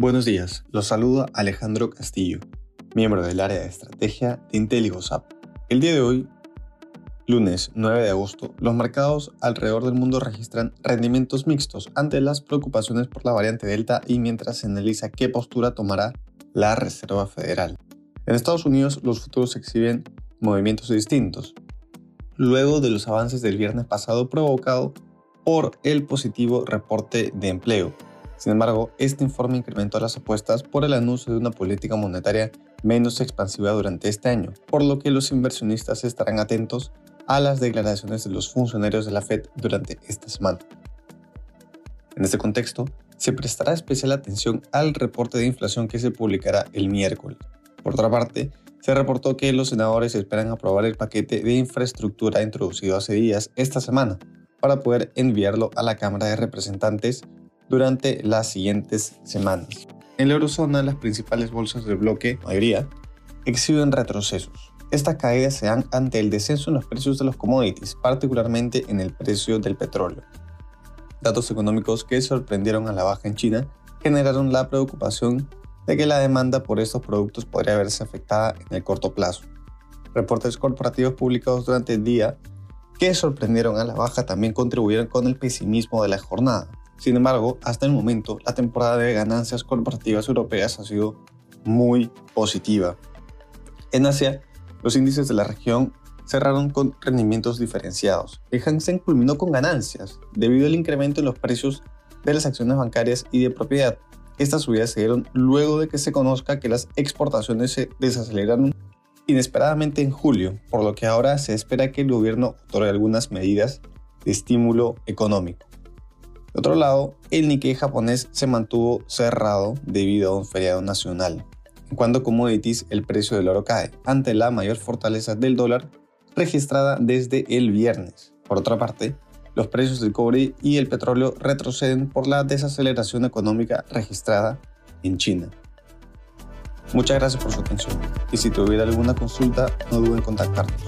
Buenos días, los saluda Alejandro Castillo, miembro del área de estrategia de IntelliGoSap. El día de hoy, lunes 9 de agosto, los mercados alrededor del mundo registran rendimientos mixtos ante las preocupaciones por la variante Delta y mientras se analiza qué postura tomará la Reserva Federal. En Estados Unidos, los futuros exhiben movimientos distintos, luego de los avances del viernes pasado provocado por el positivo reporte de empleo sin embargo, este informe incrementó las apuestas por el anuncio de una política monetaria menos expansiva durante este año, por lo que los inversionistas estarán atentos a las declaraciones de los funcionarios de la Fed durante esta semana. En este contexto, se prestará especial atención al reporte de inflación que se publicará el miércoles. Por otra parte, se reportó que los senadores esperan aprobar el paquete de infraestructura introducido hace días esta semana para poder enviarlo a la Cámara de Representantes durante las siguientes semanas. En la eurozona, las principales bolsas del bloque, mayoría, exhiben retrocesos. Estas caídas se dan ante el descenso en los precios de los commodities, particularmente en el precio del petróleo. Datos económicos que sorprendieron a la baja en China generaron la preocupación de que la demanda por estos productos podría verse afectada en el corto plazo. Reportes corporativos publicados durante el día que sorprendieron a la baja también contribuyeron con el pesimismo de la jornada. Sin embargo, hasta el momento, la temporada de ganancias corporativas europeas ha sido muy positiva. En Asia, los índices de la región cerraron con rendimientos diferenciados. El Hang Seng culminó con ganancias debido al incremento en los precios de las acciones bancarias y de propiedad. Estas subidas se dieron luego de que se conozca que las exportaciones se desaceleraron inesperadamente en julio, por lo que ahora se espera que el gobierno otorgue algunas medidas de estímulo económico. De otro lado, el Nikkei japonés se mantuvo cerrado debido a un feriado nacional. En cuanto a commodities, el precio del oro cae ante la mayor fortaleza del dólar registrada desde el viernes. Por otra parte, los precios del cobre y el petróleo retroceden por la desaceleración económica registrada en China. Muchas gracias por su atención y si tuviera alguna consulta no duden en contactarnos.